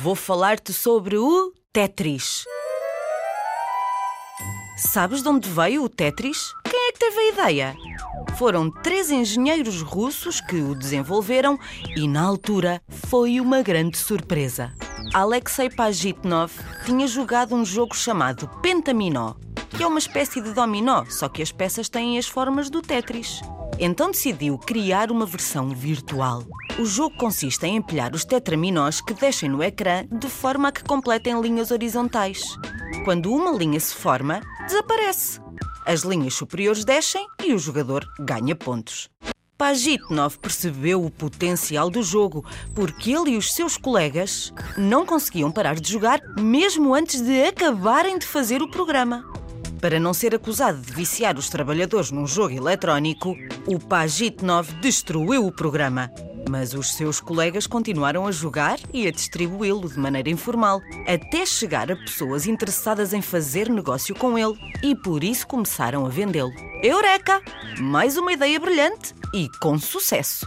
vou falar-te sobre o Tetris. Sabes de onde veio o Tetris? Quem é que teve a ideia? Foram três engenheiros russos que o desenvolveram e, na altura, foi uma grande surpresa. Alexei Pajitnov tinha jogado um jogo chamado Pentaminó, que é uma espécie de dominó, só que as peças têm as formas do Tetris. Então decidiu criar uma versão virtual. O jogo consiste em empilhar os tetraminós que descem no ecrã de forma a que completem linhas horizontais. Quando uma linha se forma, desaparece. As linhas superiores descem e o jogador ganha pontos. Pajitnov percebeu o potencial do jogo porque ele e os seus colegas não conseguiam parar de jogar mesmo antes de acabarem de fazer o programa. Para não ser acusado de viciar os trabalhadores num jogo eletrónico, o Pajitnov destruiu o programa. Mas os seus colegas continuaram a jogar e a distribuí-lo de maneira informal, até chegar a pessoas interessadas em fazer negócio com ele e por isso começaram a vendê-lo. Eureka! Mais uma ideia brilhante e com sucesso!